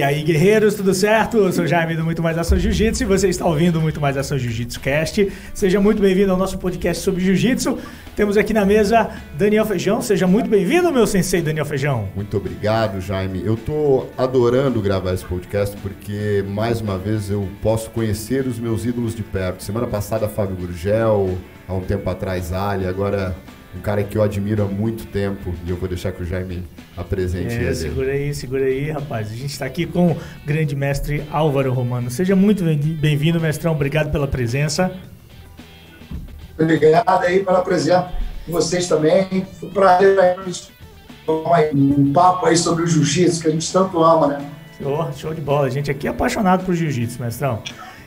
E aí, guerreiros, tudo certo? Eu sou Jaime do Muito Mais Ação Jiu-Jitsu e você está ouvindo Muito Mais Ação Jiu-Jitsu Cast. Seja muito bem-vindo ao nosso podcast sobre Jiu-Jitsu. Temos aqui na mesa Daniel Feijão. Seja muito bem-vindo, meu sensei Daniel Feijão. Muito obrigado, Jaime. Eu tô adorando gravar esse podcast porque, mais uma vez, eu posso conhecer os meus ídolos de perto. Semana passada, Fábio Gurgel, há um tempo atrás, Ali, agora um cara que eu admiro há muito tempo e eu vou deixar que o Jaime apresente é, ele. Segura aí, segura aí, rapaz. A gente está aqui com o grande mestre Álvaro Romano. Seja muito bem-vindo, mestrão. Obrigado pela presença. Obrigado aí pela presença de vocês também. Foi um prazer um papo aí sobre o jiu-jitsu que a gente tanto ama, né? Show, show de bola. A gente aqui é apaixonado por jiu-jitsu, mestrão.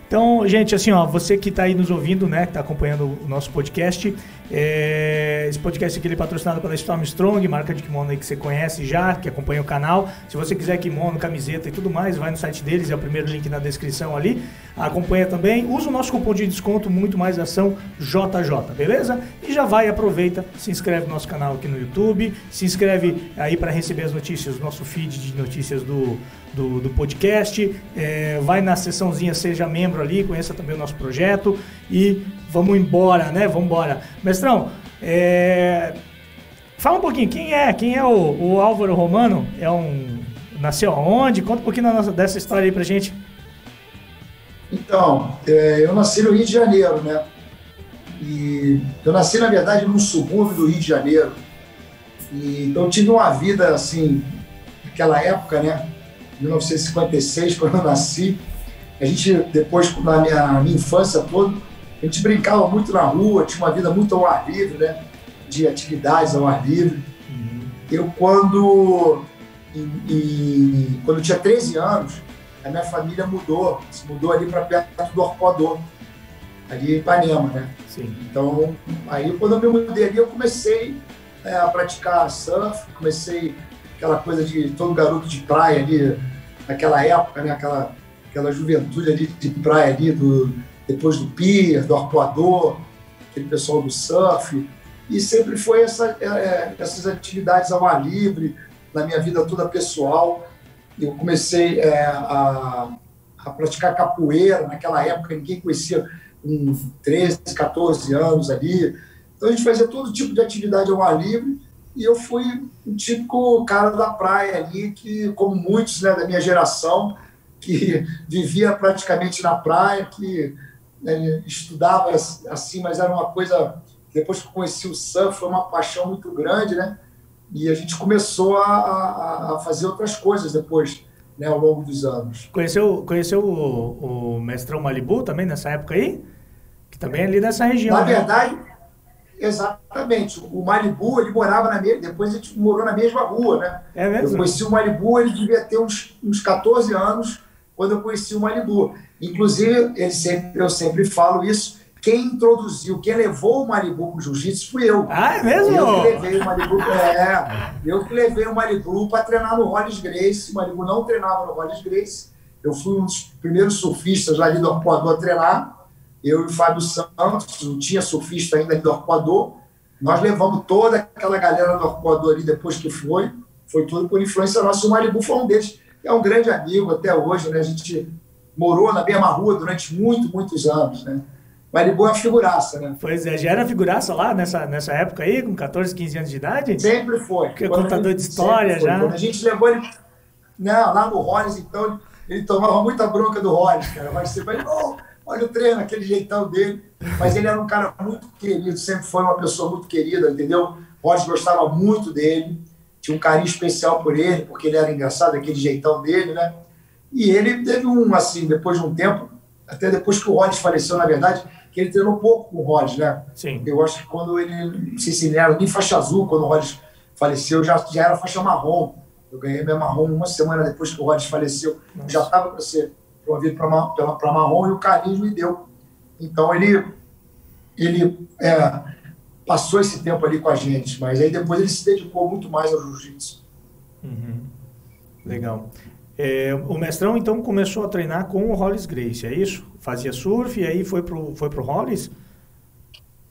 Então, gente, assim, ó, você que está aí nos ouvindo, né, que está acompanhando o nosso podcast, é, esse podcast aqui é patrocinado pela Storm Strong, marca de kimono aí que você conhece já, que acompanha o canal. Se você quiser kimono, camiseta e tudo mais, vai no site deles, é o primeiro link na descrição ali. Acompanha também, usa o nosso cupom de desconto Muito Mais Ação JJ, beleza? E já vai, aproveita, se inscreve no nosso canal aqui no YouTube, se inscreve aí para receber as notícias, nosso feed de notícias do, do, do podcast, é, vai na seçãozinha Seja Membro ali, conheça também o nosso projeto e vamos embora, né? Vamos embora. Mestrão, é... fala um pouquinho, quem é? Quem é o, o Álvaro Romano? É um... Nasceu aonde? Conta um pouquinho dessa história aí pra gente. Então, é, eu nasci no Rio de Janeiro, né? E eu nasci, na verdade, num subúrbio do Rio de Janeiro. E, então, tive uma vida, assim, naquela época, né? 1956, quando eu nasci. A gente, depois, na minha, minha infância toda, a gente brincava muito na rua, tinha uma vida muito ao ar livre, né? De atividades ao ar livre. Uhum. Eu, quando, em, em, quando eu tinha 13 anos, a minha família mudou, se mudou ali para perto do Arpoador, ali em Ipanema, né? Sim. Então, aí quando eu me mudei ali, eu comecei é, a praticar surf, comecei aquela coisa de todo garoto de praia ali, naquela época, né? Aquela, aquela juventude ali de praia ali, do, depois do pier, do arpoador, aquele pessoal do surf. E sempre foi essa, é, é, essas atividades ao ar livre, na minha vida toda pessoal. Eu comecei é, a, a, praticar capoeira naquela época, ninguém conhecia, com 13, 14 anos ali. Então a gente fazia todo tipo de atividade ao ar livre e eu fui um típico cara da praia ali, que, como muitos né, da minha geração, que vivia praticamente na praia, que né, estudava assim, mas era uma coisa. Depois que conheci o surf, foi uma paixão muito grande, né? E a gente começou a, a, a fazer outras coisas depois, né, ao longo dos anos. Conheceu, conheceu o, o mestrão Malibu também nessa época aí? Que também é ali nessa região. Na né? verdade, exatamente. O Malibu, ele morava na mesma. Depois a gente morou na mesma rua, né? É mesmo? Eu conheci o Malibu, ele devia ter uns, uns 14 anos quando eu conheci o Malibu. Inclusive, ele sempre, eu sempre falo isso, quem introduziu, quem levou o Malibu para o jiu-jitsu fui eu. Ah, é mesmo? Eu que levei o Malibu, é, eu que levei o Malibu para treinar no Hollis Grace. O Malibu não treinava no Hollis Grace. Eu fui um dos primeiros surfistas ali do Arpoador a treinar. Eu e o Fábio Santos, não tinha surfista ainda do Arpoador. Nós levamos toda aquela galera do Arpoador ali depois que foi. Foi tudo por influência nossa. O Malibu foi um deles. É um grande amigo até hoje, né? A gente morou na mesma rua durante muito, muitos anos, né? Malibu é uma figuraça, né? Pois é, já era figuraça lá nessa, nessa época aí, com 14, 15 anos de idade? Sempre foi. Que é contador gente, de história já. Quando a gente levou ele. Não, lá no Rollins, então, ele tomava muita bronca do Rollins, cara. Mas você vai, oh, olha o treino, aquele jeitão dele. Mas ele era um cara muito querido, sempre foi uma pessoa muito querida, entendeu? O Rollins gostava muito dele, tinha um carinho especial por ele, porque ele era engraçado, aquele jeitão dele, né? E ele teve um, assim, depois de um tempo, até depois que o Rollins faleceu, na verdade, que ele treinou pouco com o Rollins, né? Sim. Eu acho que quando ele, não sei se ele era nem faixa azul, quando o Rollins faleceu, já, já era faixa marrom. Eu ganhei minha marrom uma semana depois que o Rollins faleceu. Nossa. Já estava para ser promovido para marrom e o Carlinhos me deu. Então ele, ele é, passou esse tempo ali com a gente, mas aí depois ele se dedicou muito mais ao jiu-jitsu. Uhum. Legal. É, o mestrão, então, começou a treinar com o Hollis Grace, é isso? Fazia surf e aí foi pro, foi pro Hollis?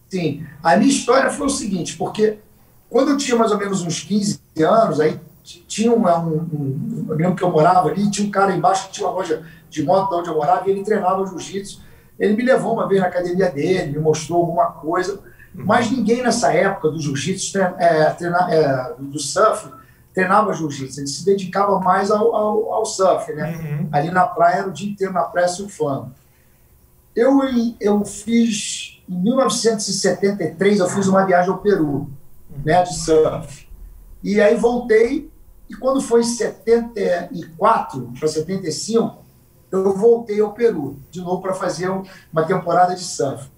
Sim. A minha história foi o seguinte, porque quando eu tinha mais ou menos uns 15 anos, aí tinha um, um, um, eu lembro que eu morava ali, tinha um cara embaixo que tinha uma loja de moto onde eu morava e ele treinava jiu-jitsu. Ele me levou uma vez na academia dele, me mostrou alguma coisa, mas ninguém nessa época do jiu-jitsu, é, é, do surf, treinava jiu-jitsu, ele se dedicava mais ao, ao, ao surf, né? Uhum. Ali na praia, era o dia inteiro na praia surfando. Eu, eu fiz, em 1973, eu fiz uma viagem ao Peru, né, de surf. E aí voltei, e quando foi em 74 para 75, eu voltei ao Peru, de novo para fazer uma temporada de surf.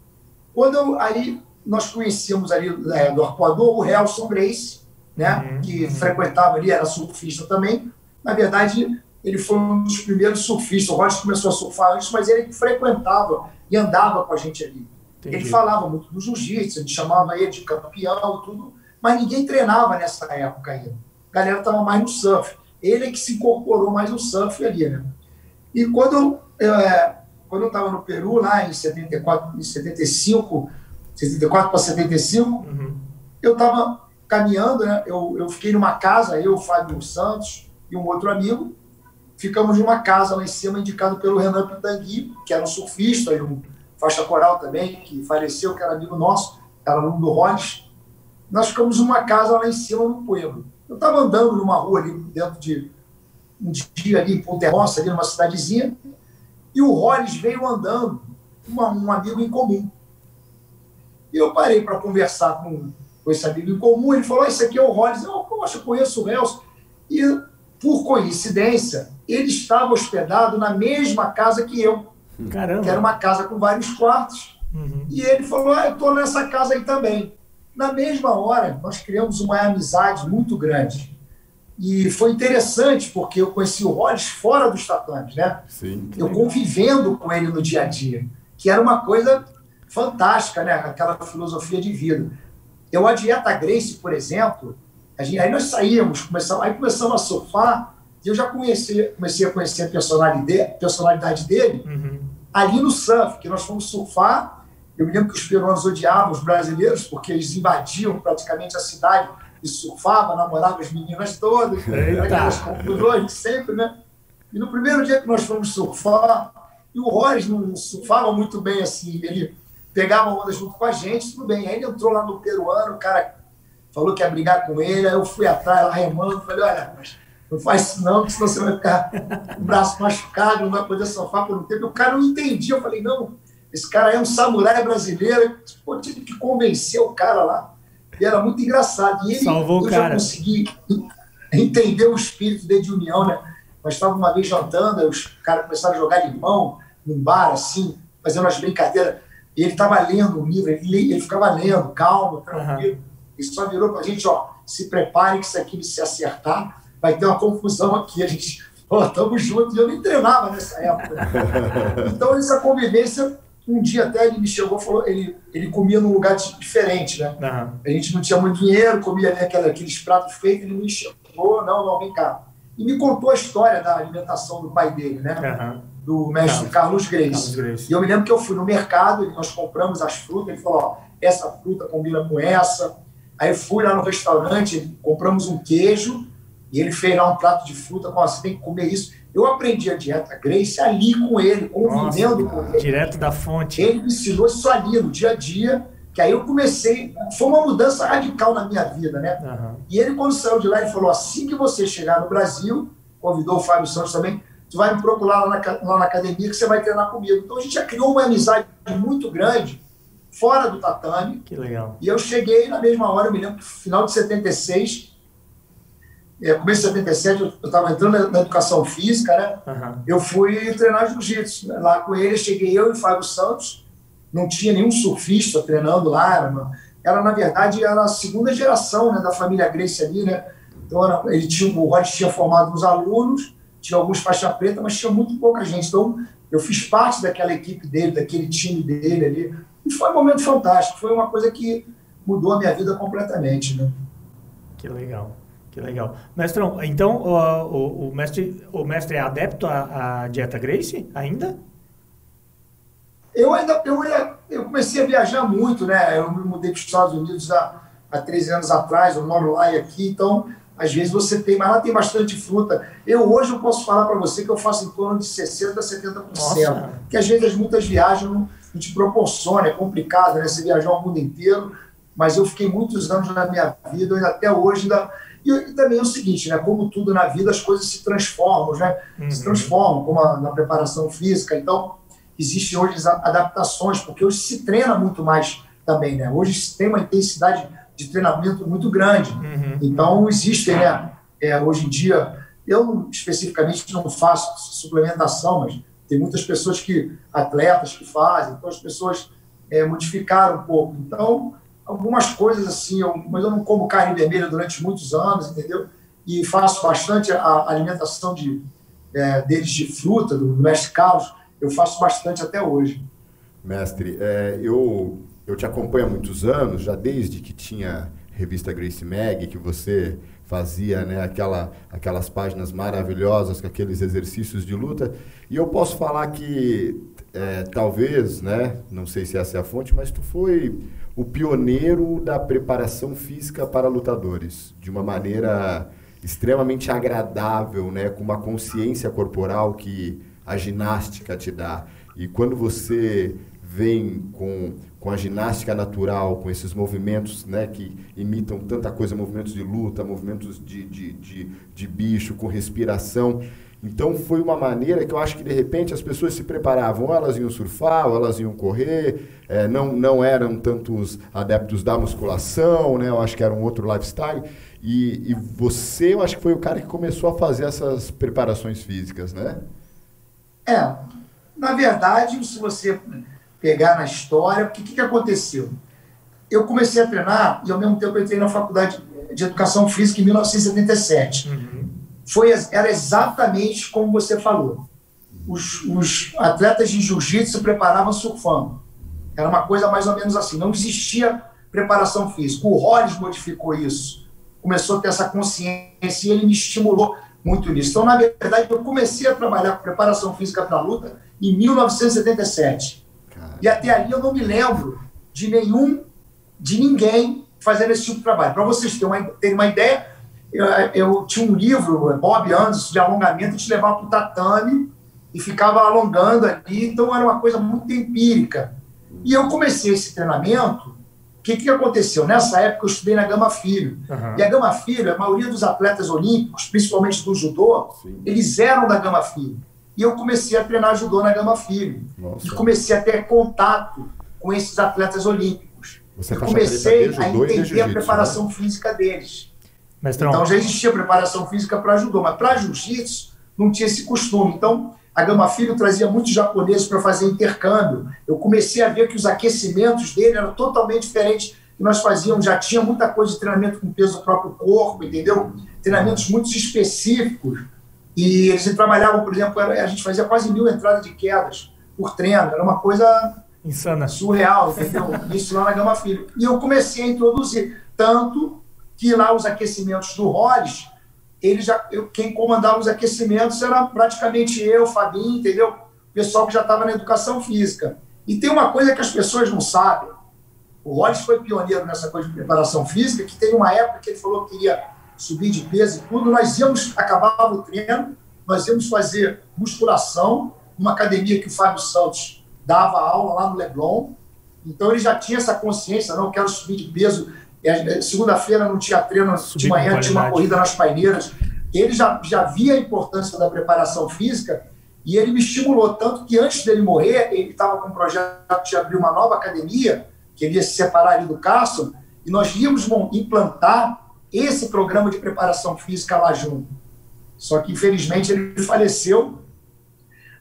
Quando eu, aí nós conhecíamos ali é, do Arpoador o Helson Grace, né, uhum. que frequentava ali, era surfista também. Na verdade, ele foi um dos primeiros surfistas. O Roger começou a surfar antes, mas ele frequentava e andava com a gente ali. Entendi. Ele falava muito do jiu-jitsu, a gente chamava ele de campeão tudo mas ninguém treinava nessa época ainda. A galera estava mais no surf. Ele é que se incorporou mais no surf ali, né? E quando eu, é, quando eu estava no Peru, lá em 74, em 75, 74 para 75, uhum. eu estava caminhando, né? Eu, eu fiquei numa casa, eu, Fábio Santos e um outro amigo, ficamos numa casa lá em cima, indicado pelo Renan Pitangui, que era um surfista e um faixa coral também, que faleceu, que era amigo nosso, era aluno do Rones nós ficamos numa casa lá em cima no pueblo. Eu estava andando numa rua ali dentro de um dia ali em Ponte Roça, ali numa cidadezinha, e o Rollins veio andando, uma, um amigo em comum. E eu parei para conversar com, com esse amigo em comum, ele falou, esse aqui é o Rollins. Eu, poxa, conheço o Nelson. E, por coincidência, ele estava hospedado na mesma casa que eu. Caramba. Que era uma casa com vários quartos. Uhum. E ele falou, ah, eu estou nessa casa aí também. Na mesma hora, nós criamos uma amizade muito grande. E foi interessante, porque eu conheci o Rollins fora dos tatames, né? Sim. Eu convivendo com ele no dia a dia, que era uma coisa fantástica, né? Aquela filosofia de vida. Eu, a dieta Grace, por exemplo, a gente, aí nós saímos, começamos, aí começamos a surfar, e eu já conheci, comecei a conhecer a personalidade, personalidade dele uhum. ali no surf, que nós fomos surfar eu me lembro que os peruanos odiavam os brasileiros porque eles invadiam praticamente a cidade e surfavam, namoravam as meninas todas, aquelas confusões sempre, né? E no primeiro dia que nós fomos surfar, e o Roris não surfava muito bem assim, ele pegava onda junto com a gente, tudo bem. Aí ele entrou lá no peruano, o cara falou que ia brigar com ele, aí eu fui atrás lá remando, falei, olha, não faz isso não, senão você vai ficar com o braço machucado, não vai poder surfar por um tempo. E o cara não entendia, eu falei, não, esse cara é um samurai brasileiro. Pô, tive que convencer o cara lá. E era muito engraçado. E ele, Salvou eu o cara. já consegui entender o espírito de união, né? Nós estávamos uma vez jantando, os caras começaram a jogar limão num bar, assim, fazendo umas brincadeiras. E ele estava lendo um livro, ele, ele ficava lendo, calmo, tranquilo. Uhum. E só virou para a gente, ó, se prepare que isso aqui se acertar, vai ter uma confusão aqui. A gente, ó, estamos juntos. E eu nem treinava nessa época. então, essa convivência um dia até ele me chegou falou, ele, ele comia num lugar diferente, né? Uhum. A gente não tinha muito dinheiro, comia ali aquela, aqueles pratos feitos, ele me chamou, não, não, vem cá. E me contou a história da alimentação do pai dele, né? Uhum. Do mestre Carlos, Carlos, Grace. Carlos, Grace. E eu me lembro que eu fui no mercado, nós compramos as frutas, ele falou, ó, essa fruta combina com essa. Aí fui lá no restaurante, compramos um queijo, e ele fez lá um prato de fruta, falou, você tem que comer isso. Eu aprendi a dieta Grace ali com ele, convivendo Nossa, com ele. Direto da fonte. Ele me ensinou isso ali no dia a dia, que aí eu comecei. Foi uma mudança radical na minha vida, né? Uhum. E ele, quando saiu de lá, ele falou: assim que você chegar no Brasil, convidou o Fábio Santos também, tu vai me procurar lá na, lá na academia que você vai treinar comigo. Então a gente já criou uma amizade muito grande fora do tatame. Que legal. E eu cheguei na mesma hora, eu me lembro final de 76 é, começo de 77, eu estava entrando na, educação física, né? Uhum. Eu fui treinar jiu-jitsu. Lá com ele, cheguei eu e o Fábio Santos, não tinha nenhum surfista treinando lá. Era, uma, era na verdade, era a segunda geração né, da família Grace ali, né? Então, era, ele tinha, o Rod tinha formado uns alunos, tinha alguns faixa preta, mas tinha muito pouca gente. Então, eu fiz parte daquela equipe dele, daquele time dele ali. E foi um momento fantástico. Foi uma coisa que mudou a minha vida completamente, né? Que legal. Que legal. Mestrão, então o, o, o mestre, o mestre é adepto à, à, dieta Grace ainda? Eu ainda eu, eu comecei a viajar muito, né? Eu me mudei para os Estados Unidos há, há 13 anos atrás, eu moro lá e aqui, então às vezes você tem, mas lá tem bastante fruta. Eu hoje eu posso falar para você que eu faço em torno de 60% a 70%. Nossa. Que às vezes as muitas viagens não, não te proporciona, é complicado, né? Você viajar o mundo inteiro, mas eu fiquei muitos anos na minha vida, e até hoje ainda. E, também é o seguinte, né? Como tudo na vida, as coisas se transformam, né? Uhum. Se transformam, como a, na preparação física. Então, existem hoje adaptações, porque hoje se treina muito mais também, né? Hoje se tem uma intensidade de treinamento muito grande. Uhum. Então, existem, né? É, hoje em dia, eu especificamente não faço suplementação, mas tem muitas pessoas que, atletas que fazem, então as pessoas é, modificaram um pouco. Então, algumas coisas assim, eu, mas eu não como carne vermelha durante muitos anos, entendeu? E faço bastante a alimentação de, é, deles de fruta, do, mestre Carlos, eu faço bastante até hoje. Mestre, é, eu eu te acompanho há muitos anos, já desde que tinha revista Grace Mag, que você fazia né, aquela, aquelas páginas maravilhosas com aqueles exercícios de luta. E eu posso falar que é, talvez, né, não sei se essa é a fonte, mas tu foi o pioneiro da preparação física para lutadores, de uma maneira extremamente agradável, né, com uma consciência corporal que a ginástica te dá. E quando você vem com com a ginástica natural, com esses movimentos né, que imitam tanta coisa, movimentos de luta, movimentos de, de, de, de bicho, com respiração. Então foi uma maneira que eu acho que de repente as pessoas se preparavam, elas iam surfar, elas iam correr, é, não, não eram tantos adeptos da musculação, né? eu acho que era um outro lifestyle. E, e você, eu acho que foi o cara que começou a fazer essas preparações físicas, né? É, na verdade, se você pegar na história, porque o que, que aconteceu? Eu comecei a treinar e ao mesmo tempo entrei na faculdade de educação física em 1977. Uhum. Foi, era exatamente como você falou. Os, os atletas de jiu-jitsu se preparavam surfando. Era uma coisa mais ou menos assim. Não existia preparação física. O Hollis modificou isso. Começou a ter essa consciência e ele me estimulou muito nisso. Então, na verdade, eu comecei a trabalhar com preparação física para a luta em 1977. E até ali eu não me lembro de nenhum, de ninguém fazendo esse tipo de trabalho. Para vocês terem uma, terem uma ideia, eu, eu, tinha um livro, Bob Anderson, de alongamento, te levava para o tatame e ficava alongando ali, então era uma coisa muito empírica. E eu comecei esse treinamento, o que, que aconteceu? Nessa época eu estudei na Gama Filho. Uhum. E a Gama Filho, a maioria dos atletas olímpicos, principalmente do judô, Sim. eles eram da Gama Filho. E eu comecei a treinar judô na Gama Filho. Nossa. E comecei a ter contato com esses atletas olímpicos. Você comecei a entender a né? preparação né? física deles. Mestrão. Então já existia preparação física para judô, mas para jiu-jitsu não tinha esse costume. Então a Gama Filho trazia muitos japoneses para fazer intercâmbio. Eu comecei a ver que os aquecimentos dele eram totalmente diferentes que nós fazíamos. Já tinha muita coisa de treinamento com peso do próprio corpo, entendeu? Treinamentos muito específicos e eles trabalhavam, por exemplo, a gente fazia quase mil entradas de quedas por treino, era uma coisa insana, surreal, entendeu? Isso lá na Gama Filho. E eu comecei a introduzir, tanto que lá os aquecimentos do Hollis, ele já, eu, quem comandava os aquecimentos era praticamente eu, Fabinho, entendeu? O pessoal que já estava na educação física. E tem uma coisa que as pessoas não sabem. O Hollis foi pioneiro nessa coisa de preparação física, que tem uma época que ele falou que queria subir de peso e tudo, nós íamos, acabava o treino, nós íamos fazer musculação numa academia que o Fábio Santos dava aula lá no Leblon. Então ele já tinha essa consciência, não quero subir de peso. É, Segunda-feira não tinha treino, de manhã tinha uma corrida nas paineiras. Ele já, já via a importância da preparação física e ele me estimulou tanto que antes dele morrer, ele estava com um projeto de abrir uma nova academia, que ele ia se separar ali do Cássio, e nós íamos implantar esse programa de preparação física lá junto. Só que, infelizmente, ele faleceu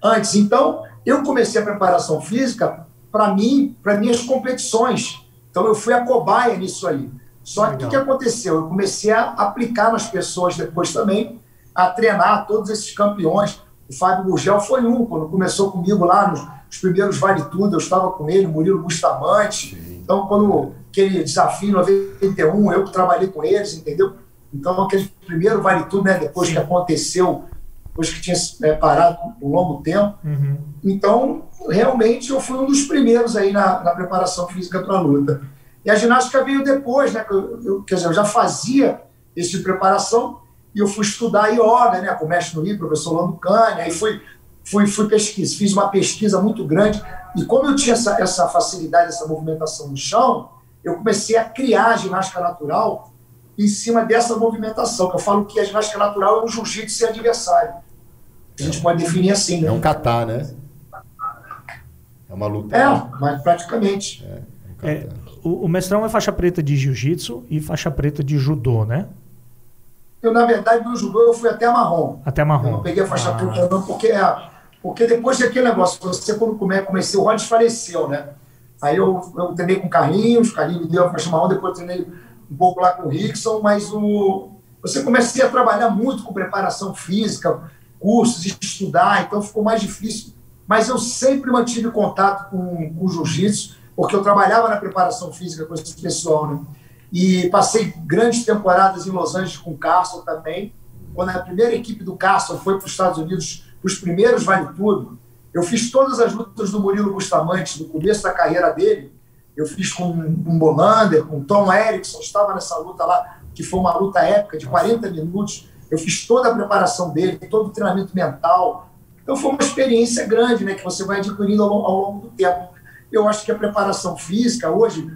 antes. Então, eu comecei a preparação física para mim, para minhas competições. Então, eu fui a cobaia nisso aí. Só que o que aconteceu? Eu comecei a aplicar nas pessoas depois também, a treinar todos esses campeões. O Fábio Gurgel foi um, quando começou comigo lá nos, nos primeiros Vale Tudo, eu estava com ele, Murilo Bustamante. Então, quando aquele desafio 91, eu que trabalhei com eles, entendeu? Então, aquele primeiro vale tudo, né? Depois Sim. que aconteceu, depois que tinha é, parado um longo tempo. Uhum. Então, realmente, eu fui um dos primeiros aí na, na preparação física para a luta. E a ginástica veio depois, né? Eu, eu, quer dizer, eu já fazia esse tipo de preparação, e eu fui estudar yoga, né, com o mestre no Rio, professor Lando Cane, aí fui, fui, fui pesquisa, fiz uma pesquisa muito grande, e como eu tinha essa, essa facilidade, essa movimentação no chão, eu comecei a criar a ginástica natural em cima dessa movimentação, que eu falo que a ginástica natural é um jiu-jitsu sem adversário. A gente pode definir assim, né? É um kata, né? É uma luta. É, mas praticamente. É, um é, o, o mestrão é faixa preta de jiu-jitsu e faixa preta de judô, né? Eu, na verdade, no judô eu fui até marrom. Até marrom. Eu não peguei a faixa ah. preta não, porque, é, porque depois daquele negócio, você quando come, comecei, o Rhodes faleceu, né? Aí eu, eu treinei com Carlinhos, Carlinhos me deu a faixa marrom, depois treinei um pouco lá com o Rickson, mas o, você comecei a trabalhar muito com preparação física, cursos, estudar, então ficou mais difícil. Mas eu sempre mantive contato com, com o jiu-jitsu, porque eu trabalhava na preparação física com esse pessoal, né? E passei grandes temporadas em Los Angeles com o Carson também. Quando a primeira equipe do Carson foi para os Estados Unidos, os primeiros Vale Tudo, eu fiz todas as lutas do Murilo Bustamante, no começo da carreira dele. Eu fiz com um Bolander, com Tom Erickson, estava nessa luta lá, que foi uma luta épica de 40 minutos. Eu fiz toda a preparação dele, todo o treinamento mental. Então foi uma experiência grande, né, que você vai adquirindo ao, ao longo do tempo. Eu acho que a preparação física hoje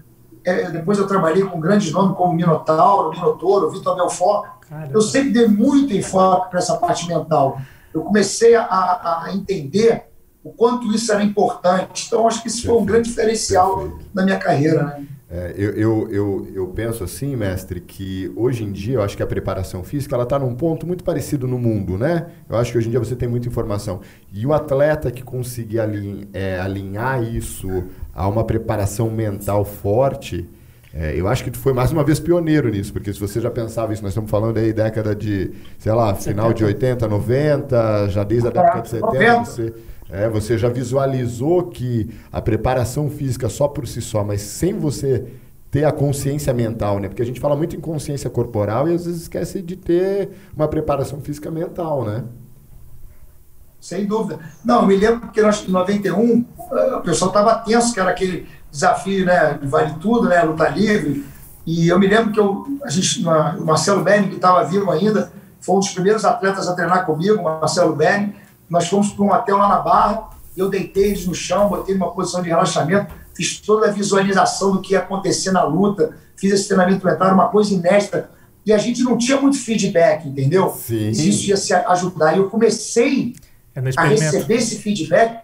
é, depois eu trabalhei com grandes nomes como Minotauro, Minotouro, Vitor Belfort. Caramba. Eu sempre dei muito enfoque para essa parte mental. Eu comecei a, a, entender o quanto isso era importante. Então, acho que isso foi um grande diferencial na minha carreira. Né? É, eu, eu, eu, eu, penso assim, mestre, que hoje em dia eu acho que a preparação física ela está num ponto muito parecido no mundo, né? Eu acho que hoje em dia você tem muita informação. E o atleta que conseguir alin, é, alinhar isso a uma preparação mental forte, é, eu acho que tu foi mais uma vez pioneiro nisso, porque se você já pensava isso, nós estamos falando aí década de, sei lá, final de 80, 90, já desde a década de 70, você é, você já visualizou que a preparação física só por si só, mas sem você ter a consciência mental, né? Porque a gente fala muito em consciência corporal e às vezes esquece de ter uma preparação física mental, né? Sem dúvida. Não, eu me lembro que nós, em 91, o pessoal estava tenso, que era aquele desafio, né? Vale tudo, né? Luta livre. E eu me lembro que eu, a gente, o Marcelo Berni, que estava vivo ainda, foi um dos primeiros atletas a treinar comigo, Marcelo Berni nós fomos para um hotel lá na Barra, eu deitei eles no chão, botei numa posição de relaxamento, fiz toda a visualização do que ia acontecer na luta, fiz esse treinamento mental, uma coisa inédita. E a gente não tinha muito feedback, entendeu? Sim. Isso ia se ajudar. E eu comecei a receber esse feedback.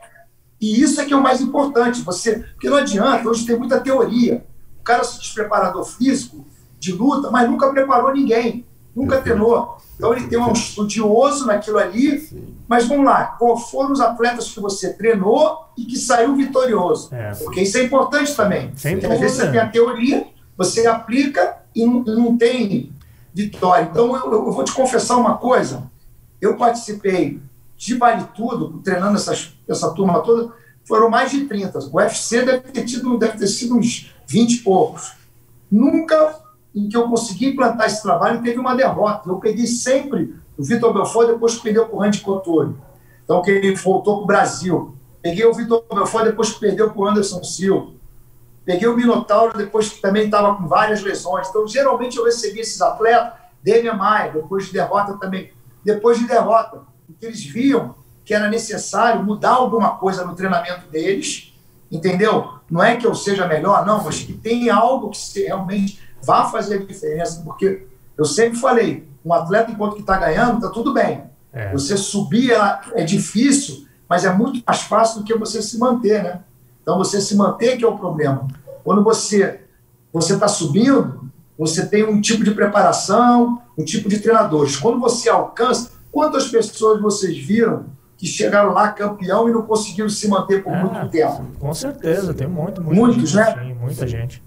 E isso é que é o mais importante. Você, porque não adianta, hoje tem muita teoria. O cara se diz preparador físico de luta, mas nunca preparou ninguém, nunca treinou. Então ele tem um estudioso naquilo ali, Sim. mas vamos lá, qual foram os atletas que você treinou e que saiu vitorioso? É. Porque isso é importante também. Sem Porque às vezes você tem a teoria, você aplica e não, não tem vitória. Então eu, eu, vou te confessar uma coisa, eu participei de vale tudo, treinando essas, essa turma toda, foram mais de 30. O UFC deve ter, tido, deve ter sido uns 20 e poucos. Nunca em que eu consegui implantar esse trabalho teve uma derrota. Eu peguei sempre o Vitor Belfort depois que perdeu para o Randy Couture. Então, que ele voltou para o Brasil. Peguei o Vitor Belfort depois que perdeu para o Anderson Silva. Peguei o Minotauro depois que também estava com várias lesões. Então, geralmente eu recebi esses atletas, Demian Maia, depois de derrota também. Depois de derrota, porque eles viam que era necessário mudar alguma coisa no treinamento deles, entendeu? Não é que eu seja melhor, não, mas que tem algo que realmente vá fazer a diferença, porque eu sempre falei, um atleta enquanto que está ganhando, está tudo bem. É. Você subir é difícil, mas é muito mais fácil do que você se manter, né? Então você se manter que é o problema. Quando você você está subindo, você tem um tipo de preparação, um tipo de treinadores. Quando você alcança, quantas pessoas vocês viram que chegaram lá campeão e não conseguiram se manter por é, muito tempo? Com certeza, tem muito, muitos, gente, né? Sim, muita gente.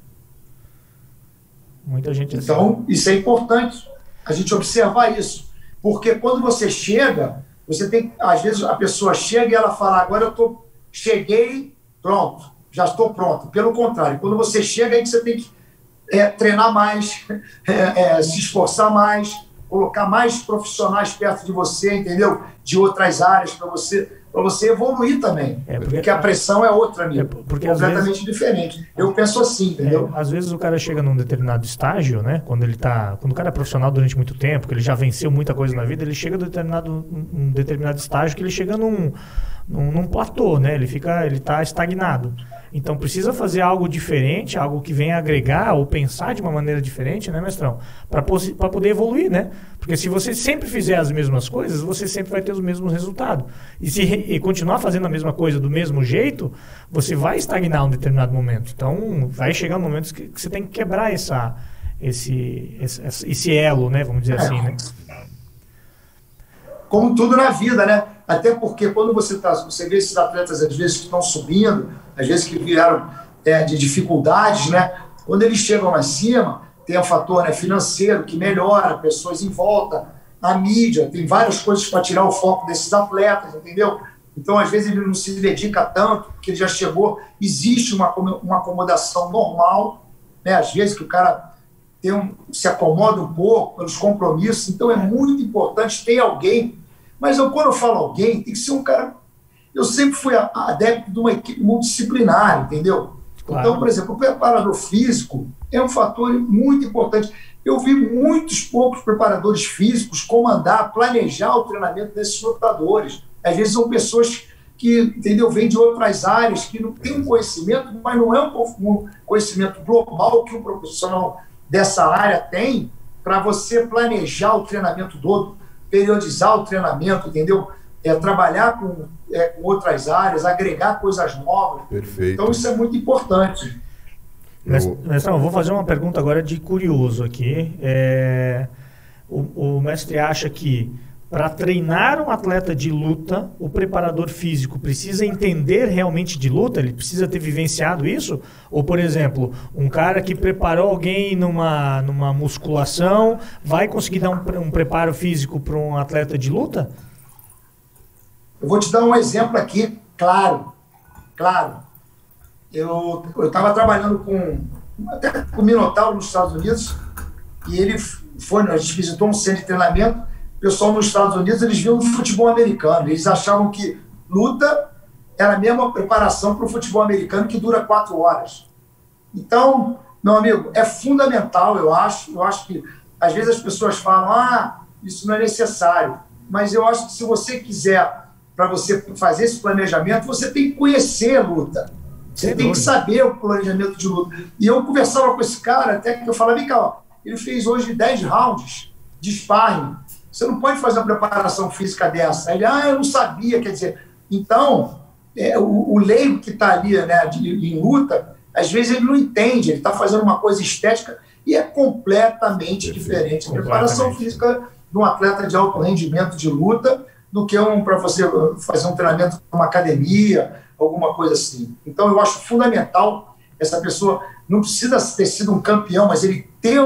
Muita gente Então, assim. isso é importante a gente observar isso. Porque quando você chega, você tem. Às vezes a pessoa chega e ela fala, agora eu tô, cheguei, pronto, já estou pronto. Pelo contrário, quando você chega, aí você tem que é, treinar mais, é, é, se esforçar mais, colocar mais profissionais perto de você, entendeu? De outras áreas para você. para você evoluir também. É porque, porque, a pressão é outra, amigo. É porque completamente vezes, diferente. Eu penso assim, entendeu? É, às vezes o cara chega num determinado estágio, né? Quando ele tá. Quando o cara é profissional durante muito tempo, que ele já venceu muita coisa na vida, ele chega a determinado, um determinado estágio que ele chega num, num, num platô, né? Ele fica. ele está estagnado. Então precisa fazer algo diferente, algo que venha agregar ou pensar de uma maneira diferente, né, mestrão? Para poder evoluir, né? Porque se você sempre fizer as mesmas coisas, você sempre vai ter os mesmos resultados. E se e continuar fazendo a mesma coisa do mesmo jeito, você vai estagnar em um determinado momento. Então vai chegar um momento que, que você tem que quebrar essa, esse, esse, esse elo, né? Vamos dizer é. assim, né? Como tudo na vida, né? Até porque quando você, tá, você vê esses atletas, às vezes, que estão subindo, às vezes que vieram é, de dificuldades, né? Quando eles chegam lá cima, tem o fator né, financeiro que melhora, pessoas em volta, a mídia, tem várias coisas para tirar o foco desses atletas, entendeu? Então, às vezes, ele não se dedica tanto, porque ele já chegou. Existe uma, uma acomodação normal, né? às vezes que o cara tem um, se acomoda um pouco pelos compromissos. Então, é muito importante ter alguém. Mas eu, quando eu falo alguém, tem que ser um cara eu sempre fui adepto de uma equipe multidisciplinar, entendeu? Claro. Então, por exemplo, o preparador físico é um fator muito importante. Eu vi muitos poucos preparadores físicos comandar, planejar o treinamento desses lutadores. Às vezes são pessoas que, entendeu, vêm de outras áreas, que não têm um conhecimento, mas não é um conhecimento global que o profissional dessa área tem para você planejar o treinamento todo, periodizar o treinamento, entendeu? É, trabalhar com é, com outras áreas, agregar coisas novas. Perfeito. Então isso é muito importante. Eu... Mestre, eu vou fazer uma pergunta agora de curioso aqui. É, o, o mestre acha que para treinar um atleta de luta, o preparador físico precisa entender realmente de luta? Ele precisa ter vivenciado isso? Ou, por exemplo, um cara que preparou alguém numa, numa musculação vai conseguir dar um, um preparo físico para um atleta de luta? Eu vou te dar um exemplo aqui, claro, claro. Eu estava trabalhando com, até com o Minotauro nos Estados Unidos, e ele foi, a gente visitou um centro de treinamento, o pessoal nos Estados Unidos, eles viam do futebol americano, eles achavam que luta era a mesma preparação para o futebol americano que dura quatro horas. Então, meu amigo, é fundamental, eu acho, eu acho que às vezes as pessoas falam, ah, isso não é necessário, mas eu acho que se você quiser para você fazer esse planejamento, você tem que conhecer a luta. Você tem que saber o planejamento de luta. E eu conversava com esse cara, até que eu falava, vem cá, ó, ele fez hoje 10 rounds de sparring. Você não pode fazer uma preparação física dessa. Ele, ah, eu não sabia. Quer dizer, então, é, o, o leigo que está ali né, de, em luta, às vezes ele não entende, ele está fazendo uma coisa estética e é completamente Perfeito. diferente. A preparação física de um atleta de alto rendimento de luta do que um para você fazer um treinamento numa academia, alguma coisa assim. Então eu acho fundamental essa pessoa não precisa ter sido um campeão, mas ele ter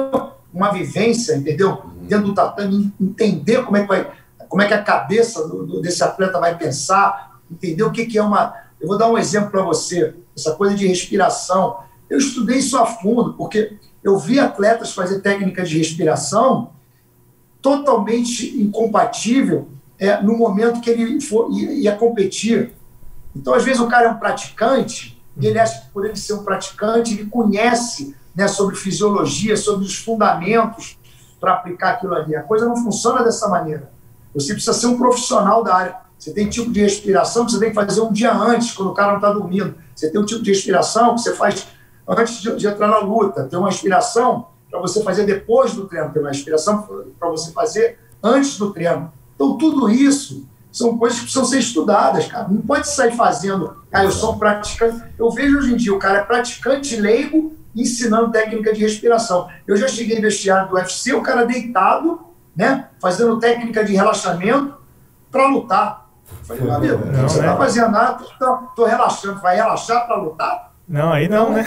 uma vivência, entendeu? Dentro do tatame, entender como é que vai, como é que a cabeça do, do, desse atleta vai pensar, entender o que, que é uma. Eu vou dar um exemplo para você, essa coisa de respiração. Eu estudei isso a fundo, porque eu vi atletas fazer técnicas de respiração totalmente incompatível é, no momento que ele for, ia, competir. Então, às vezes, o cara é um praticante, e ele acha que por ele ser um praticante, ele conhece né, sobre fisiologia, sobre os fundamentos para aplicar aquilo ali. A coisa não funciona dessa maneira. Você precisa ser um profissional da área. Você tem tipo de respiração que você tem que fazer um dia antes, quando o cara não está dormindo. Você tem um tipo de respiração que você faz antes de, de entrar na luta. Tem uma respiração para você fazer depois do treino. Tem uma respiração para você fazer antes do treino. Então, tudo isso são coisas que precisam ser estudadas, cara. Não pode sair fazendo, ah, eu sou um praticante. Eu vejo hoje em dia o cara é praticante leigo ensinando técnica de respiração. Eu já cheguei em vestiário do UFC, o cara deitado, né, fazendo técnica de relaxamento para lutar. Eu falei, meu amigo, não, você está né? fazendo nada, estou relaxando, vai relaxar para lutar? Não, aí não, né?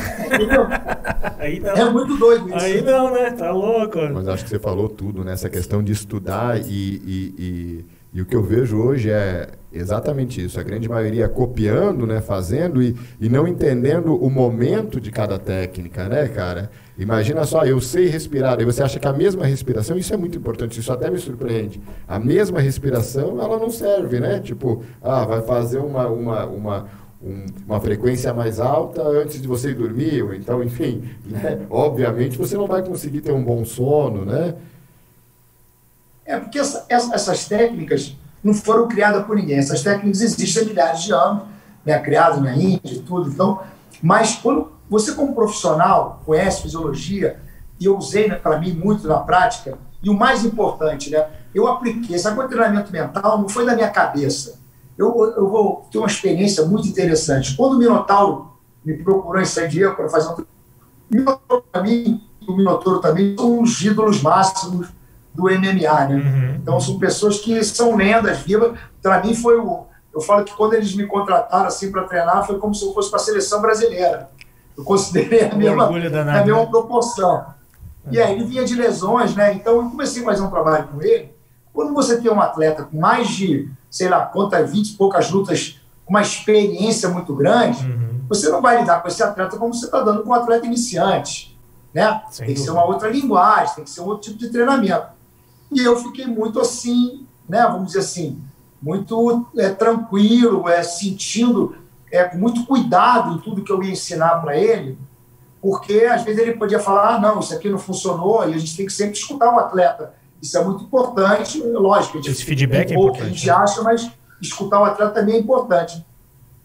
aí não. É muito doido isso. Aí não, né? Tá louco. Mas acho que você falou tudo, né? Essa questão de estudar e, e, e, E o que eu vejo hoje é exatamente isso. A grande maioria copiando, né, fazendo e, e não entendendo o momento de cada técnica, né, cara? Imagina só, eu sei respirar, e você acha que a mesma respiração, isso é muito importante, isso até me surpreende. A mesma respiração, ela não serve, né? Tipo, ah, vai fazer uma, uma, uma, um, uma frequência mais alta antes de você dormir, ou então, enfim, né? obviamente você não vai conseguir ter um bom sono, né? É porque essa, essas técnicas não foram criadas por ninguém. Essas técnicas existem há milhares de anos, né, criadas na Índia e tudo. Então, mas quando você, como profissional, conhece fisiologia, e eu usei né, para mim muito na prática, e o mais importante, né, eu apliquei. Esse treinamento mental não foi da minha cabeça. Eu, eu vou ter uma experiência muito interessante. Quando o Minotauro me procurou em San Diego para fazer um. O Minotauro, para mim, o Minotauro também, são os ídolos máximos do MMA, né? Uhum. Então são pessoas que são lendas vivas. Para mim foi o, eu falo que quando eles me contrataram assim para treinar foi como se eu fosse para a seleção brasileira. Eu considerei a mesma, a mesma proporção. E aí ele vinha de lesões, né? Então eu comecei a fazer um trabalho com ele. Quando você tem um atleta com mais de, sei lá, conta 20 e poucas lutas, com uma experiência muito grande, uhum. você não vai lidar com esse atleta como você está dando com um atleta iniciante. Né? tem que ser uma outra linguagem, tem que ser um outro tipo de treinamento. E eu fiquei muito assim, né, vamos dizer assim, muito é, tranquilo, é, sentindo, é, com muito cuidado em tudo que eu ia ensinar para ele, porque às vezes ele podia falar, ah, não, isso aqui não funcionou, e a gente tem que sempre escutar o atleta. Isso é muito importante, lógico. Gente, esse feedback é, é importante. A gente né? acha, mas escutar o atleta também é importante.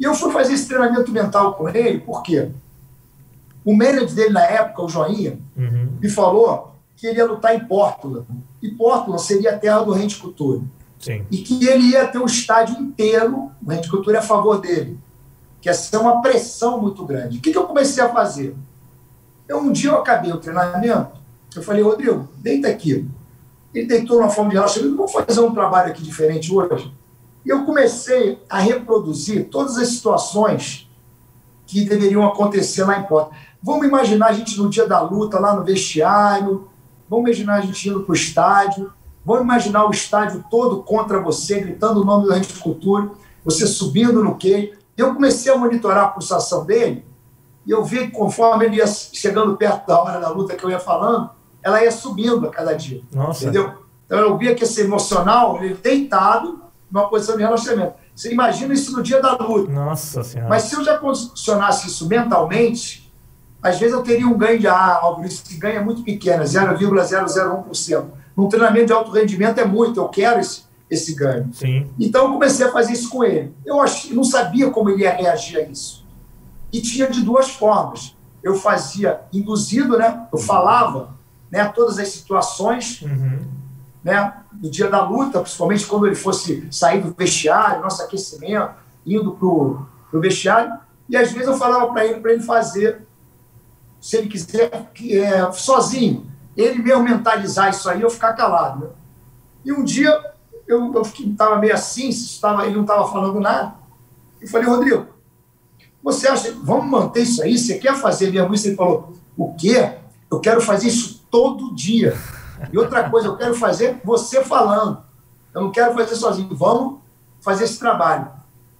E eu fui fazer esse treinamento mental com ele, por quê? O manager dele na época, o Joinha, uhum. me falou que ele ia lutar em Portland. E Portland seria a terra do Rente Couture. Sim. E que ele ia ter o estádio inteiro, o Rente Couture é a favor dele. Que ia ser uma pressão muito grande. O que, que eu comecei a fazer? Eu, um dia eu acabei o treinamento, eu falei, Rodrigo, deita aqui. Ele deitou numa forma de relaxamento, vamos fazer um trabalho aqui diferente hoje. E eu comecei a reproduzir todas as situações que deveriam acontecer lá em Portland. Vamos imaginar a gente no dia da luta, lá no vestiário, Vamos imaginar a gente indo para o estádio, vamos imaginar o estádio todo contra você, gritando o nome da Rede Cultura, você subindo no queijo. Eu comecei a monitorar a pulsação dele e eu vi que conforme ele ia chegando perto da hora da luta que eu ia falando, ela ia subindo a cada dia. Nossa. Entendeu? Então eu via que esse emocional, ele deitado, numa posição de relaxamento. Você imagina isso no dia da luta. Nossa Senhora. Mas se eu já condicionasse isso mentalmente, às vezes eu teria um ganho de ah, isso que ganha muito pequeno, 0,001%. Num treinamento de alto rendimento é muito, eu quero esse, esse ganho. Sim. Então eu comecei a fazer isso com ele. Eu ach, não sabia como ele ia reagir a isso. E tinha de duas formas. Eu fazia induzido, né? Eu falava né, todas as situações uhum. né, do dia da luta, principalmente quando ele fosse sair do vestiário, nosso aquecimento, indo para o vestiário. E às vezes eu falava para ele, para ele fazer se ele quiser, é, sozinho, ele mesmo mentalizar isso aí, eu ficar calado. Né? E um dia eu estava meio assim, estava, ele não estava falando nada. Eu falei, Rodrigo, você acha, vamos manter isso aí? Você quer fazer mesmo isso? Ele falou, o quê? Eu quero fazer isso todo dia. E outra coisa, eu quero fazer você falando. Eu não quero fazer sozinho. Vamos fazer esse trabalho.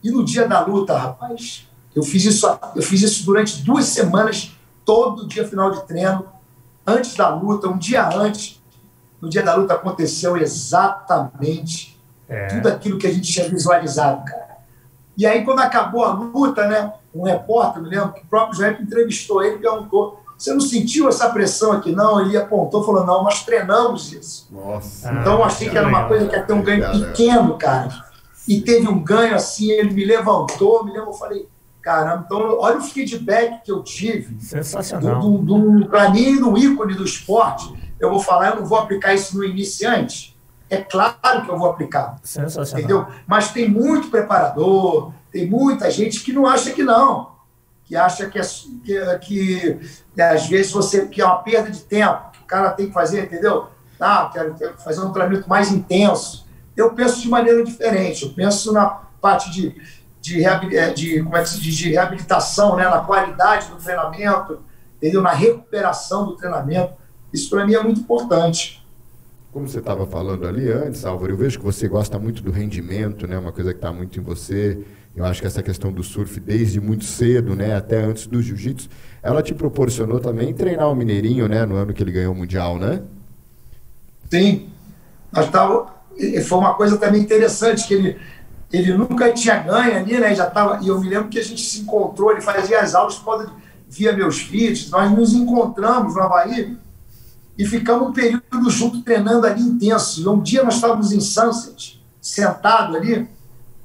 E no dia da luta, rapaz, eu fiz isso, eu fiz isso durante duas semanas todo dia final de treino, antes da luta, um dia antes. No dia da luta aconteceu exatamente é. tudo aquilo que a gente tinha visualizado, cara. E aí, quando acabou a luta, né, um repórter, me lembro, que o próprio Jair entrevistou ele e perguntou: Você não sentiu essa pressão aqui? Não, ele apontou falou: Não, nós treinamos isso. Nossa. Então, eu achei que era uma coisa que ia ter um ganho pequeno, cara. E teve um ganho assim, ele me levantou, me lembro, eu falei Caramba, então olha o feedback que eu tive. Sensacional. Do, do, do Para mim, no ícone do esporte, eu vou falar, eu não vou aplicar isso no iniciante. É claro que eu vou aplicar. Sensacional. Entendeu? Mas tem muito preparador, tem muita gente que não acha que não. Que acha que, é, que, que, às vezes você que é uma perda de tempo, que o cara tem que fazer, entendeu? Ah, quero, quero fazer um treinamento mais intenso. Eu penso de maneira diferente. Eu penso na parte de de, é, de, como é que se diz, de reabilitação, né, na qualidade do treinamento, entendeu? na recuperação do treinamento. Isso para mim é muito importante. Como você estava falando ali antes, Álvaro, eu vejo que você gosta muito do rendimento, né? Uma coisa que está muito em você. Eu acho que essa questão do surf desde muito cedo, né? Até antes do jiu-jitsu, ela te proporcionou também treinar o Mineirinho, né? No ano que ele ganhou o Mundial, né? Sim. Nós tava, foi uma coisa também interessante que ele, ele nunca tinha ganho ali, né? Já tava, e eu me lembro que a gente se encontrou, ele fazia as aulas quando via meus vídeos, nós nos encontramos no Havaí e ficamos um período junto treinando ali intenso. E um dia nós estávamos em Sunset, sentado ali,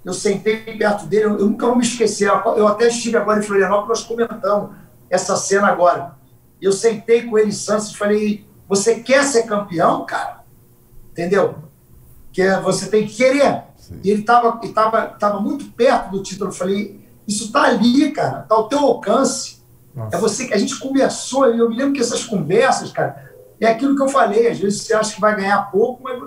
eu sentei perto dele, eu, eu nunca vou me esquecer, eu até estive agora em Florianópolis, nós comentamos essa cena agora. Eu sentei com ele em Sunset e falei, você quer ser campeão, cara? Entendeu? Que você tem que querer. Sim. E ele estava ele tava, tava muito perto do título. Eu falei, isso está ali, cara, está ao teu alcance. Nossa. É você que a gente conversou, eu me lembro que essas conversas, cara, é aquilo que eu falei, às vezes você acha que vai ganhar pouco, mas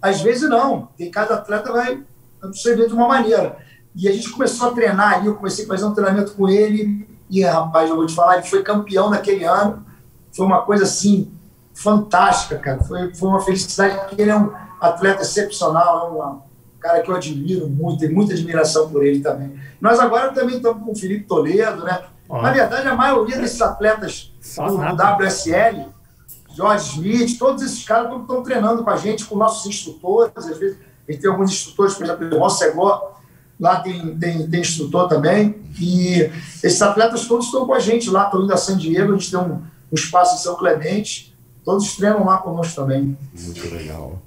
às vezes não. Tem cada atleta vai absorver de uma maneira. E a gente começou a treinar ali, eu comecei a fazer um treinamento com ele, e rapaz, eu vou te falar, ele foi campeão naquele ano. Foi uma coisa assim, fantástica, cara. Foi, foi uma felicidade, porque ele é um atleta excepcional, é um cara que eu admiro muito, tenho muita admiração por ele também. Nós agora também estamos com o Felipe Toledo, né? Na verdade, a maioria desses atletas do, do WSL, George Smith, todos esses caras estão treinando com a gente, com nossos instrutores. Às vezes, a gente tem alguns instrutores, por exemplo, o Rossegó, lá tem, tem, tem instrutor também. E esses atletas todos estão com a gente lá, estão indo a San Diego, a gente tem um, um espaço em São Clemente. Todos treinam lá conosco também. Muito legal.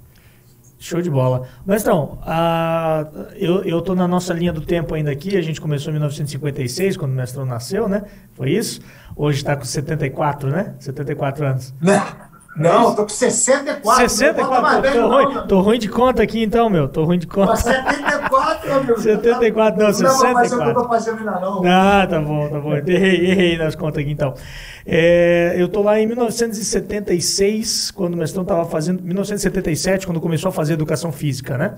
Show de bola. Mestrão, a, eu, eu tô na nossa linha do tempo ainda aqui, a gente começou em 1956, quando o mestrão nasceu, né? Foi isso? Hoje está com 74, né? 74 anos. Não. Não, tô com 64. 64, mais tô, tô, ruim, tô ruim de conta aqui então, meu. Tô ruim de conta. 74, meu. 74, não, 64. Não, mas eu não tô fazendo ainda não. Ah, tá bom, tá bom. Errei, errei nas contas aqui então. É, eu tô lá em 1976, quando o mestrão tava fazendo. 1977, quando começou a fazer educação física, né?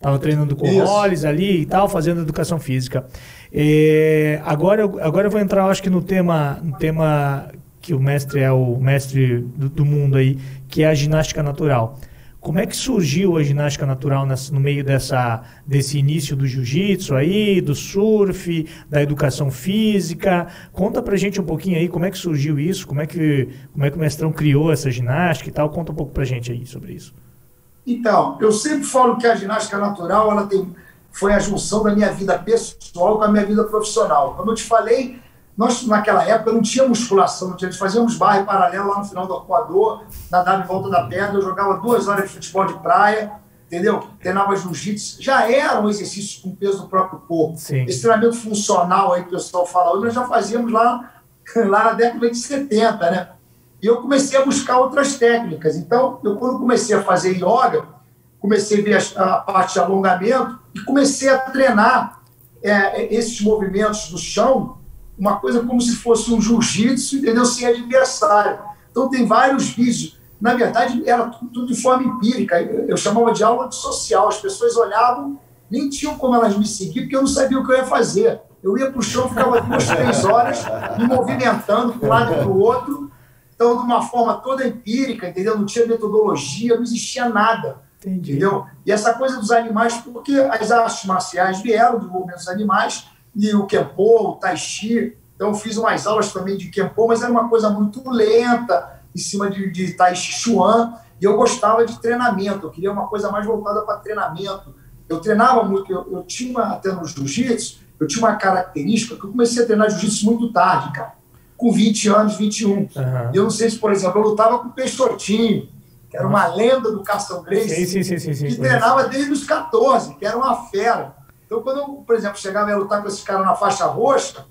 Tava treinando com o Hollis ali e tal, fazendo educação física. É, agora, eu, agora eu vou entrar, acho que no tema, no tema que o mestre é o mestre do, do, mundo aí, que é a ginástica natural. Como é que surgiu a ginástica natural nessa, no meio dessa, desse início do jiu-jitsu aí, do surf, da educação física? Conta pra gente um pouquinho aí como é que surgiu isso, como é que, como é que o mestrão criou essa ginástica e tal. Conta um pouco pra gente aí sobre isso. Então, eu sempre falo que a ginástica natural ela tem, foi a junção da minha vida pessoal com a minha vida profissional. Como eu te falei, nós, naquela época, não tinha musculação, não tinha, fazíamos barra paralelo lá no final do arcoador, nadava em volta da pedra, eu jogava duas horas de futebol de praia, entendeu? Treinava jiu-jitsu. Já era um exercício com peso do próprio corpo. Sim. Esse treinamento funcional aí que o pessoal fala hoje, nós já fazíamos lá, lá na década de 70, né? E eu comecei a buscar outras técnicas. Então, eu quando comecei a fazer yoga, comecei a ver a, a parte de alongamento e comecei a treinar é, esses movimentos do chão uma coisa como se fosse um jiu-jitsu, entendeu? Sem adversário. Então, tem vários vídeos. Na verdade, era tudo, de forma empírica. Eu chamava de aula de social. As pessoas olhavam, nem tinham como elas me seguir, porque eu não sabia o que eu ia fazer. Eu ia para o chão, ficava duas, três horas me movimentando para um lado e para o outro. Então, de uma forma toda empírica, entendeu? Não tinha metodologia, não existia nada. Entendi. Entendeu? E essa coisa dos animais, porque as artes marciais vieram do movimento dos animais, e o Kempo, o Tai Chi. Então, fiz umas aulas também de Kempo, mas era uma coisa muito lenta, em cima de, de Tai Chi Chuan, e eu gostava de treinamento, eu queria uma coisa mais voltada para treinamento. Eu treinava muito, eu, eu tinha, até no jiu-jitsu, eu tinha uma característica que eu comecei a treinar jiu-jitsu muito tarde, cara, com 20 anos, 21. Uhum. E eu não sei se, por exemplo, eu lutava com o Peixotinho, que era uma lenda do Carson Grace, sim, sim, sim, que treinava desde os 14, que era uma fera. Então, quando eu, por exemplo, chegava a lutar com esses caras na faixa roxa,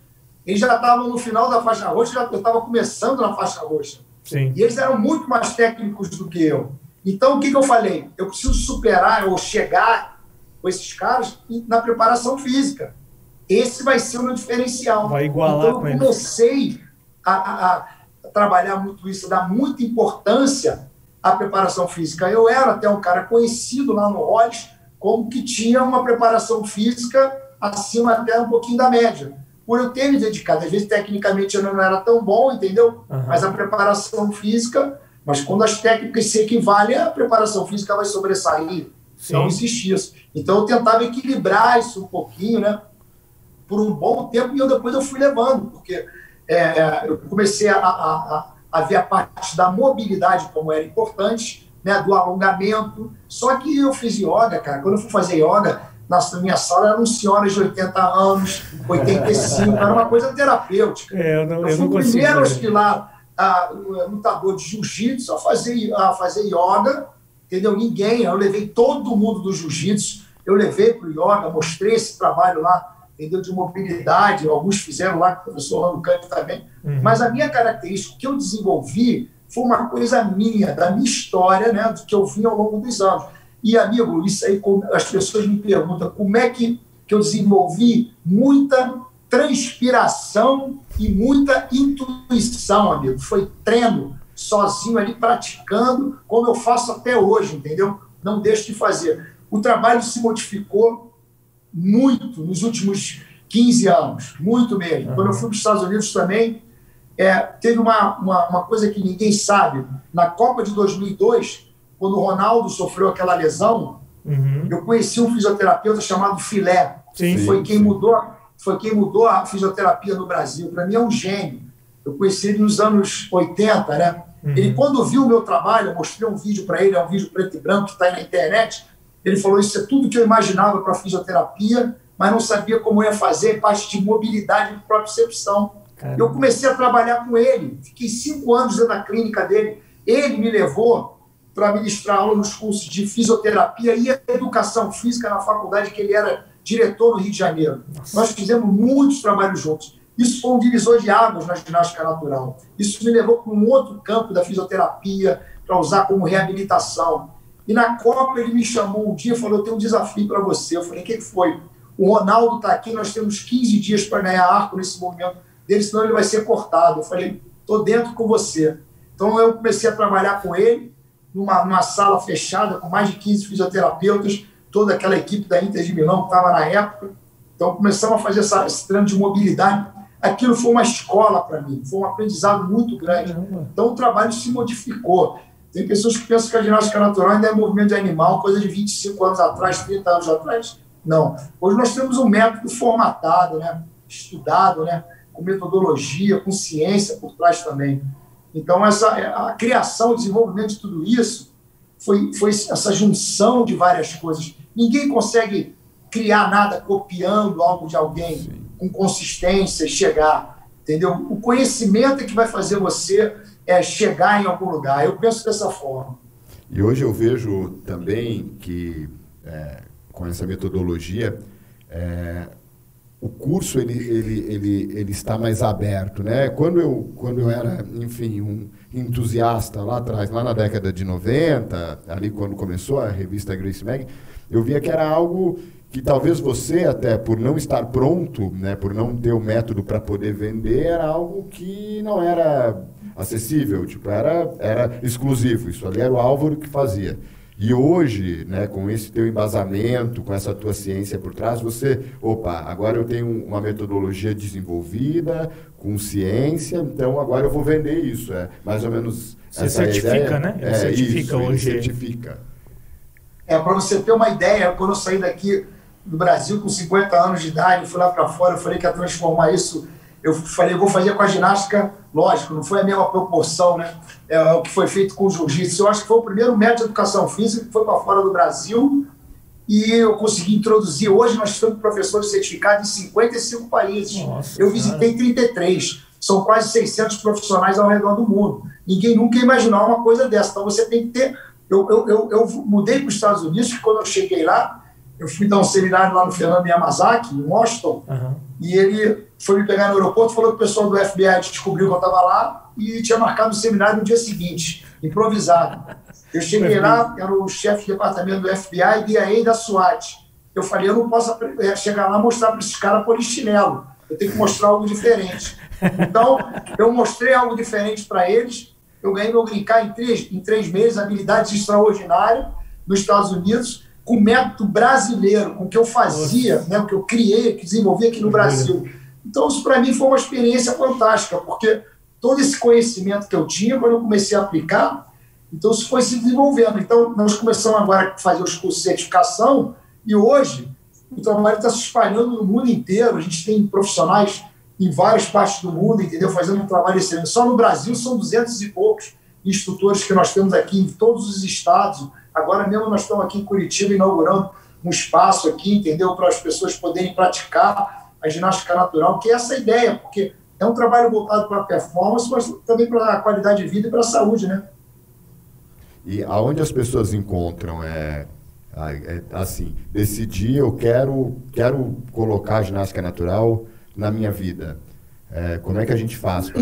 eles já estavam no final da faixa roxa, já, estava começando na faixa roxa. Sim. E eles eram muito mais técnicos do que eu. Então, o que, que eu falei? Eu preciso superar ou chegar com esses caras na preparação física. Esse vai ser o meu diferencial. Vai igualar então, eu comecei a, a, a, trabalhar muito isso, a dar muita importância à preparação física. Eu era até um cara conhecido lá no Rolls, como que tinha uma preparação física acima até um pouquinho da média. Por eu ter me dedicado, às vezes tecnicamente eu não era tão bom, entendeu? Uhum. Mas a preparação física Mas quando as técnicas se equivalem, a preparação física vai sobressair. Sim. Não existe isso. Então eu tentava equilibrar isso um pouquinho, né? Por um bom tempo e eu depois eu fui levando, porque é, eu comecei a, a, a, ver a parte da mobilidade como era importante, né? Do alongamento. Só que eu fiz yoga, cara. Quando eu fui fazer yoga, na minha sala eram senhoras de 80 anos, 85, era uma coisa terapêutica. É, eu, não, eu, eu fui o primeiro a a, lutador de jiu-jitsu a fazer, a fazer yoga, entendeu? Ninguém, eu levei todo mundo do jiu-jitsu, eu levei para o yoga, mostrei esse trabalho lá, entendeu? De mobilidade, alguns fizeram lá, com o professor Campo também, uhum. mas a minha característica que eu desenvolvi foi uma coisa minha, da minha história, né, do que eu vim ao longo dos anos. E, amigo, isso aí, as pessoas me perguntam como é que, que eu desenvolvi muita transpiração e muita intuição, amigo. Foi treino, sozinho ali, praticando, como eu faço até hoje, entendeu? Não deixo de fazer. O trabalho se modificou muito nos últimos 15 anos, muito mesmo. Quando eu fui para os Estados Unidos também, é, teve uma, uma, uma, coisa que ninguém sabe. Na Copa de 2002, quando o Ronaldo sofreu aquela lesão, uhum. eu conheci um fisioterapeuta chamado Filé. Sim, que foi quem sim. mudou foi quem mudou a fisioterapia no Brasil. Para mim é um gênio. Eu conheci ele nos anos 80, né? Uhum. Ele, quando viu o meu trabalho, eu mostrei um vídeo para ele, é um vídeo preto e branco que está aí na internet. Ele falou: Isso é tudo que eu imaginava para fisioterapia, mas não sabia como ia fazer, parte de mobilidade e propriocepção. Caramba. Eu comecei a trabalhar com ele, fiquei cinco anos da clínica dele. Ele me levou para ministrar aula nos cursos de fisioterapia e educação física na faculdade que ele era diretor no Rio de Janeiro. Nossa. Nós fizemos muitos trabalhos juntos. Isso foi um divisor de águas na ginástica natural. Isso me levou para um outro campo da fisioterapia, para usar como reabilitação. E na Copa ele me chamou um dia e falou: Eu tenho um desafio para você. Eu falei: O que foi? O Ronaldo está aqui, nós temos 15 dias para ganhar arco nesse movimento dele, senão ele vai ser cortado. Eu falei: Estou dentro com você. Então eu comecei a trabalhar com ele numa, numa sala fechada com mais de 15 fisioterapeutas toda aquela equipe da Inter de Milão que estava na época. Então começamos a fazer essa, esse treino de mobilidade. Aquilo foi uma escola para mim, foi um aprendizado muito grande. Então o trabalho se modificou. Tem pessoas que pensam que a ginástica natural ainda é movimento de animal, coisa de 25 anos atrás, 30 anos atrás. Não. Hoje nós temos um método formatado, né? estudado, né? Com metodologia, com ciência por trás também. Então, essa, a criação, o desenvolvimento de tudo isso foi, foi essa junção de várias coisas. Ninguém consegue criar nada copiando algo de alguém Sim. com consistência e chegar, entendeu? O conhecimento é que vai fazer você é, chegar em algum lugar. Eu penso dessa forma. E hoje eu vejo também que, é, com essa metodologia, é, o curso ele, ele, ele, ele está mais aberto. Né? Quando, eu, quando eu era, enfim, um entusiasta lá atrás, lá na década de 90, ali quando começou a revista Grace Mag, eu via que era algo que talvez você, até por não estar pronto, né, por não ter o método para poder vender, era algo que não era acessível, tipo, era, era exclusivo. Isso ali era o Álvaro que fazia. E hoje, né, com esse teu embasamento, com essa tua ciência por trás, você, opa, agora eu tenho uma metodologia desenvolvida, com ciência, então agora eu vou vender isso. É mais ou menos. Você certifica, ideia. né? Ele é, certifica isso, hoje. Ele certifica. É, para você ter uma ideia, quando eu saí daqui do Brasil com 50 anos de idade, fui lá para fora, eu falei que ia transformar isso eu falei, vou fazer com a ginástica, lógico, não foi a mesma proporção, né? É, o que foi feito com o jiu-jitsu. Eu acho que foi o primeiro método de educação física que foi para fora do Brasil e eu consegui introduzir. Hoje nós estamos professores certificados em 55 países. Nossa, eu visitei 33. São quase 600 profissionais ao redor do mundo. Ninguém nunca ia imaginar uma coisa dessa. Então você tem que ter. Eu, eu, eu, eu mudei para os Estados Unidos, que quando eu cheguei lá, eu fui dar um seminário lá no Fernando Yamazaki, em Washington, uhum. e ele foi me pegar no aeroporto, falou que o pessoal do FBI descobriu que eu estava lá e tinha marcado o seminário no dia seguinte, improvisado. Eu cheguei lá, era o chefe de departamento do FBI e aí da SWAT. Eu falei, eu não posso é, chegar lá e mostrar para esses caras polichinelo. Eu tenho que mostrar algo diferente. Então, eu mostrei algo diferente para eles. Eu ganhei meu brincar em três, em três meses, habilidades extraordinárias nos Estados Unidos, com método brasileiro, com o que eu fazia, né, o que eu criei, que desenvolvi aqui no Brasil. Então, isso para mim foi uma experiência fantástica, porque todo esse conhecimento que eu tinha, quando eu comecei a aplicar, Então, isso foi se desenvolvendo. Então, nós começamos agora a fazer os cursos de certificação e hoje o trabalho está se espalhando no mundo inteiro. A gente tem profissionais em várias partes do mundo, entendeu? Fazendo um trabalho excelente. Só no Brasil são duzentos e poucos instrutores que nós temos aqui em todos os estados. Agora mesmo nós estamos aqui em Curitiba inaugurando um espaço aqui, entendeu? Para as pessoas poderem praticar a ginástica natural, que é essa ideia, porque é um trabalho voltado para a performance, mas também para a qualidade de vida e para a saúde, né? E aonde as pessoas encontram é, é assim, decidir eu quero quero colocar a ginástica natural na minha vida. É, como é que a gente faz para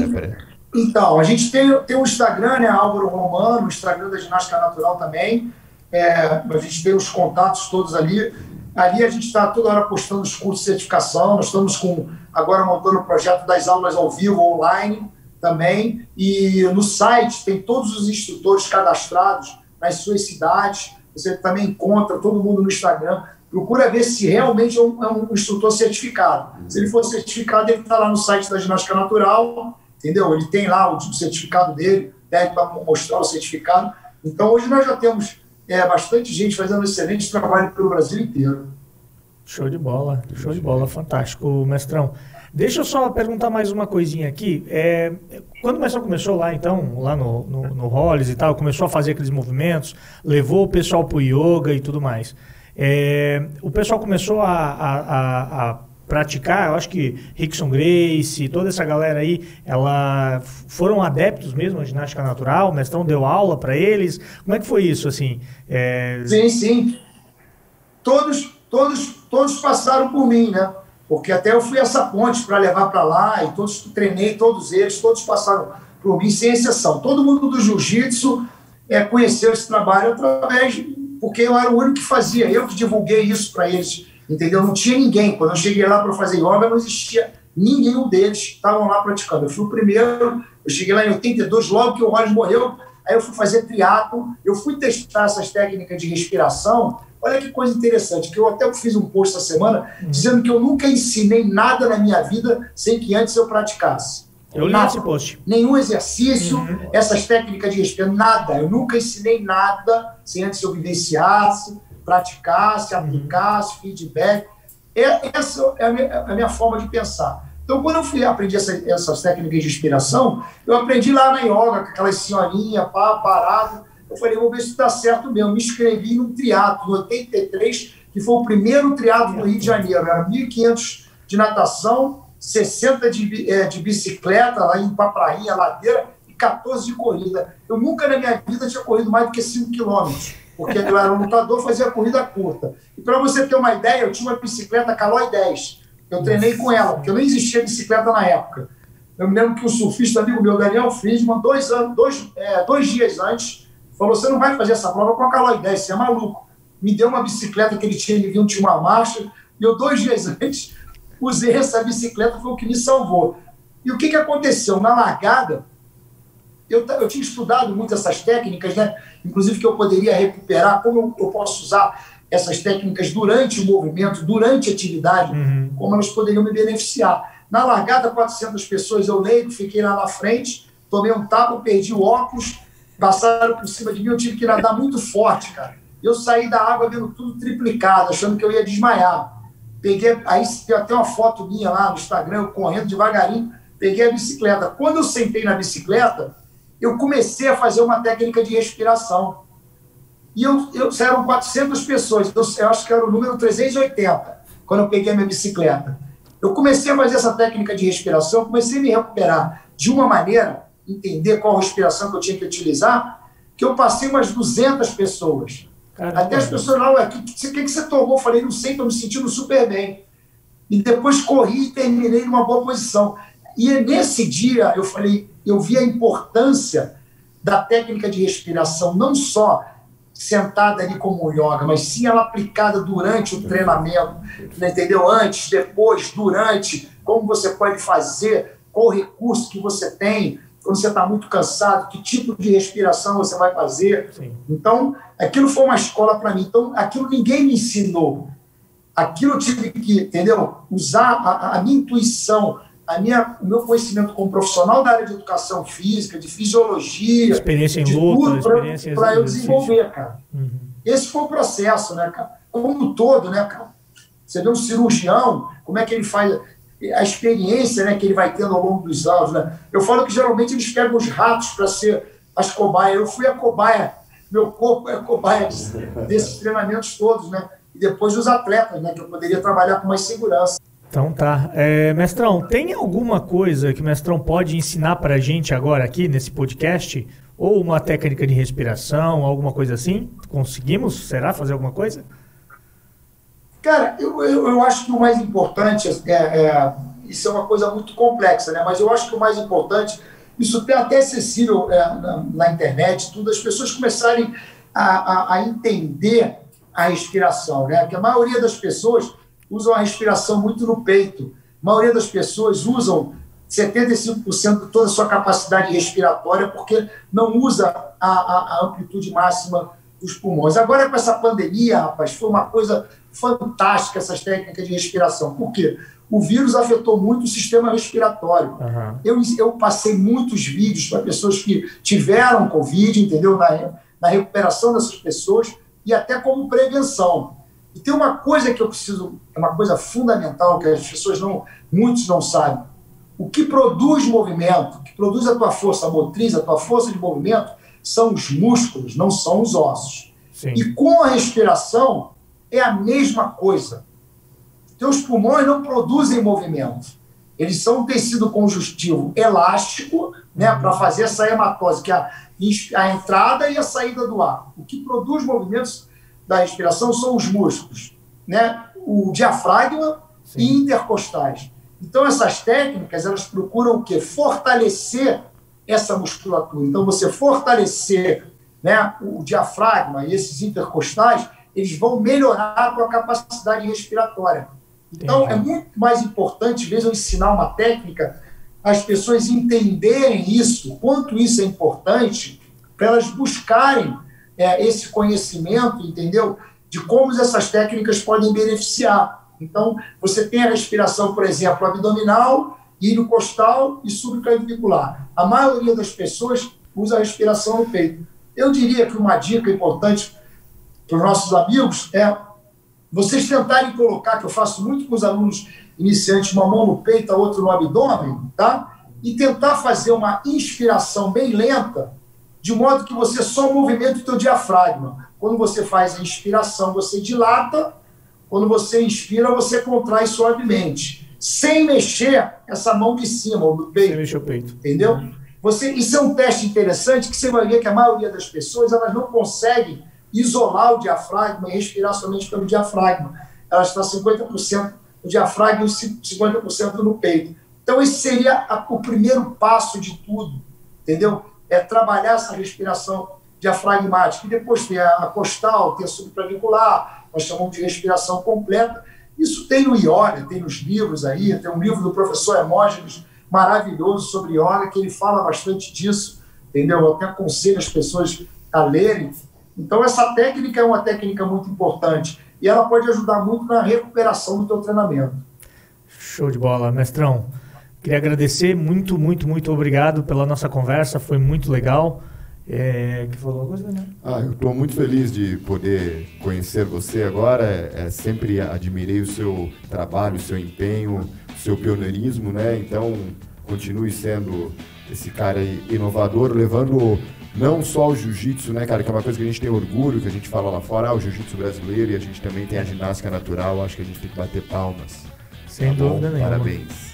Então, a gente tem, tem o Instagram, né, Álvaro Romano, o Instagram da Ginástica Natural também. É, a gente tem os contatos todos ali. Ali a gente está toda hora postando os cursos de certificação. Nós estamos com agora montando o projeto das aulas ao vivo, online também. E no site tem todos os instrutores cadastrados nas suas cidades. Você também encontra todo mundo no Instagram. Procura ver se realmente é um, é um instrutor certificado. Se ele for certificado, ele está lá no site da Ginástica Natural, entendeu? Ele tem lá o, certificado dele, pede para mostrar o certificado. Então, hoje nós já temos é, bastante gente fazendo um excelente trabalho pelo Brasil inteiro. Show de bola, show de bola, fantástico, mestrão. Deixa eu só perguntar mais uma coisinha aqui. É, quando o mestrão começou lá, então, lá no, no, no Hollis e tal, começou a fazer aqueles movimentos, levou o pessoal para o yoga e tudo mais. É, o pessoal começou a, a, a, a praticar, eu acho que Rickson Grace, toda essa galera aí, ela foram adeptos mesmo à ginástica natural, o mestrão deu aula para eles. Como é que foi isso, assim? É... Sim, sim. Todos, todos, todos passaram por mim, né? Porque até eu fui essa ponte para levar para lá e todos treinei, todos eles, todos passaram por mim, sem exceção. Todo mundo do jiu-jitsu é, conheceu esse trabalho através, porque eu era o único que fazia, eu que divulguei isso para eles entendeu? Não tinha ninguém. Quando eu cheguei lá para fazer yoga, não existia nenhum deles que estavam lá praticando. Eu fui o primeiro, eu cheguei lá em 82, logo que o Rollins morreu, aí eu fui fazer triatlo, eu fui testar essas técnicas de respiração. Olha que coisa interessante, que eu até fiz um post essa semana uhum. dizendo que eu nunca ensinei nada na minha vida sem que antes eu praticasse. Eu li nada, esse post. Nenhum exercício, uhum. essas técnicas de respiração, nada. Eu nunca ensinei nada sem antes eu vivenciasse praticasse, aplicasse, feedback. Essa é a minha, a minha, forma de pensar. Então, quando eu fui aprendi essa, essas técnicas de inspiração, eu aprendi lá na yoga, com aquelas senhorinhas, pá, parado. Eu falei, vou ver se dá certo mesmo. Me inscrevi num triatlo, em 83, que foi o primeiro triatlo no Rio de Janeiro. Era 1.500 de natação, 60 de, é, de bicicleta, lá em Paprainha, ladeira, e 14 de corrida. Eu nunca na minha vida tinha corrido mais do que 5 quilômetros porque eu era um lutador, fazia corrida curta. E para você ter uma ideia, eu tinha uma bicicleta Caloi 10. Eu treinei com ela, porque não existia bicicleta na época. Eu me lembro que o surfista amigo meu, Daniel Friedman, dois, anos, dois, é, dois dias antes, falou: Você não vai fazer essa prova com a Caloi 10, você é maluco. Me deu uma bicicleta que ele tinha, ele viu, tinha uma marcha, e eu, dois dias antes, usei essa bicicleta, foi o que me salvou. E o que, que aconteceu? Na largada, eu, eu tinha estudado muito essas técnicas, né? inclusive que eu poderia recuperar, como eu, eu posso usar essas técnicas durante o movimento, durante a atividade, uhum. como elas poderiam me beneficiar. Na largada, 400 pessoas, eu leigo, fiquei lá na frente, tomei um tapa, perdi o óculos, passaram por cima de mim, eu tive que nadar muito forte, cara. Eu saí da água vendo tudo triplicado, achando que eu ia desmaiar. Peguei, aí tem até uma foto minha lá no Instagram, eu correndo devagarinho, peguei a bicicleta. Quando eu sentei na bicicleta, eu comecei a fazer uma técnica de respiração. E eu, eu eram 400 pessoas, eu, eu acho que era o número 380, quando eu peguei a minha bicicleta. Eu comecei a fazer essa técnica de respiração, comecei a me recuperar de uma maneira, entender qual respiração que eu tinha que utilizar, que eu passei umas 200 pessoas. Caramba. Até as pessoas lá, o que, que, que você tomou? Eu falei, não sei, estou me sentindo super bem. E depois corri e terminei numa boa posição. E nesse dia eu falei, eu vi a importância da técnica de respiração, não só sentada ali como yoga, mas sim ela aplicada durante o treinamento, né, entendeu? Antes, depois, durante, como você pode fazer, qual recurso que você tem, quando você está muito cansado, que tipo de respiração você vai fazer. Sim. Então, aquilo foi uma escola para mim. Então, aquilo ninguém me ensinou. Aquilo eu tive que, entendeu? Usar a, a minha intuição, a minha, o meu conhecimento como profissional da área de educação física, de fisiologia, experiência em de luta, para eu desenvolver, cara. Uhum. Esse foi o processo, né, cara? Como um todo, né, cara? Você vê um cirurgião, como é que ele faz a experiência né, que ele vai tendo ao longo dos anos. Né? Eu falo que geralmente eles pegam os ratos para ser as cobaias. Eu fui a cobaia, meu corpo é a cobaia desses treinamentos todos, né? E depois os atletas, né? Que eu poderia trabalhar com mais segurança. Então tá. É, mestrão, tem alguma coisa que o mestrão pode ensinar para gente agora aqui nesse podcast? Ou uma técnica de respiração, alguma coisa assim? Conseguimos? Será fazer alguma coisa? Cara, eu, eu, eu acho que o mais importante é, é, Isso é uma coisa muito complexa, né? Mas eu acho que o mais importante, isso tem até acessível é, na, na, internet, tudo, as pessoas começarem a, a, a entender a respiração, né? Que a maioria das pessoas usam a respiração muito no peito. A maioria das pessoas usam 75% de toda a sua capacidade respiratória porque não usa a, a, a, amplitude máxima dos pulmões. Agora, com essa pandemia, rapaz, foi uma coisa fantástica essas técnicas de respiração. Por quê? O vírus afetou muito o sistema respiratório. Uhum. Eu, eu passei muitos vídeos para pessoas que tiveram Covid, entendeu? Na, na recuperação dessas pessoas e até como prevenção. E tem uma coisa que eu preciso, é uma coisa fundamental que as pessoas não, muitos não sabem. O que produz movimento, o que produz a tua força motriz, a tua força de movimento, são os músculos, não são os ossos. Sim. E com a respiração é a mesma coisa. Teus pulmões não produzem movimento. Eles são um tecido conjuntivo elástico, né, para fazer essa hematose, que é a, a entrada e a saída do ar. O que produz movimentos da respiração são os músculos, né? o diafragma Sim. e intercostais. Então, essas técnicas, elas procuram o quê? Fortalecer essa musculatura. Então, você fortalecer né, o diafragma e esses intercostais, eles vão melhorar a tua capacidade respiratória. Então, Entendi. é muito mais importante, às vezes, eu ensinar uma técnica, as pessoas entenderem isso, quanto isso é importante, para elas buscarem é, esse conhecimento, entendeu? De como essas técnicas podem beneficiar. Então, você tem a respiração, por exemplo, abdominal, costal e subclavicular. A maioria das pessoas usa a respiração no peito. Eu diria que uma dica importante para os nossos amigos é vocês tentarem colocar, que eu faço muito com os alunos iniciantes, uma mão no peito, a outra no abdômen, tá? E tentar fazer uma inspiração bem lenta de modo que você só movimenta o teu diafragma. Quando você faz a inspiração, você dilata, quando você inspira, você contrai suavemente, sem mexer essa mão de cima, do peito. Sem mexer o peito. Entendeu? Você, isso é um teste interessante que você vai ver que a maioria das pessoas elas não conseguem isolar o diafragma e respirar somente pelo diafragma. Ela está 50% no diafragma e 50% no peito. Então, esse seria a, o primeiro passo de tudo, entendeu? É trabalhar essa respiração diafragmática. E depois tem a costal, tem a subclavicular, nós chamamos de respiração completa. Isso tem no yoga, tem nos livros aí, tem um livro do professor Hermógenes maravilhoso sobre yoga, que ele fala bastante disso, entendeu? Eu até aconselho as pessoas a lerem. Então, essa técnica é uma técnica muito importante e ela pode ajudar muito na recuperação do teu treinamento. Show de bola, mestrão. Queria agradecer muito, muito, muito obrigado pela nossa conversa, foi muito legal. É, que falou uma coisa, né? Ah, eu estou muito feliz de poder conhecer você agora. É, é, sempre admirei o seu trabalho, o seu empenho, o seu pioneirismo, né? Então, continue sendo esse cara inovador, levando não só o jiu-jitsu, né, cara, que é uma coisa que a gente tem orgulho, que a gente fala lá fora, ah, o jiu-jitsu brasileiro, e a gente também tem a ginástica natural, acho que a gente tem que bater palmas. Sem tá dúvida nenhuma. Parabéns.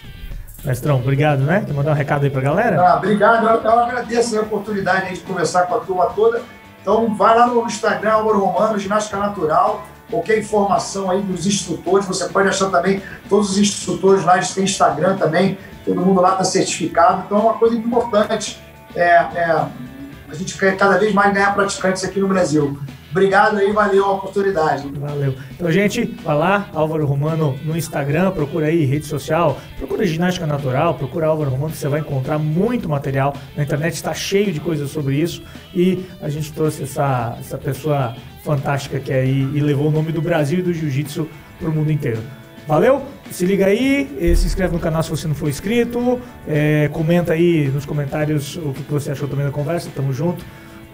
Mestrão, obrigado, né? Quer mandar um recado aí pra galera? Ah, obrigado, eu, eu agradeço a oportunidade de conversar com a turma toda. Então, vai lá no Instagram, Álvaro Romano, Ginástica Natural, qualquer informação aí dos instrutores, você pode achar também, todos os instrutores lá, eles têm Instagram também, todo mundo lá está certificado, então é uma coisa importante, é, é, a gente quer cada vez mais ganhar praticantes aqui no Brasil. Obrigado aí, valeu a oportunidade. Valeu. Então, gente, vai lá, Álvaro Romano no Instagram, procura aí rede social, procura ginástica natural, procura Álvaro Romano, você vai encontrar muito material. Na internet está cheio de coisas sobre isso. E a gente trouxe essa, essa pessoa fantástica que é aí e levou o nome do Brasil e do jiu-jitsu para o mundo inteiro. Valeu? Se liga aí, se inscreve no canal se você não for inscrito, é, comenta aí nos comentários o que você achou também da conversa. Tamo junto.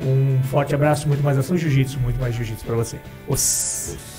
Um forte abraço, muito mais ação jiu-jitsu, muito mais jiu-jitsu pra você. Os.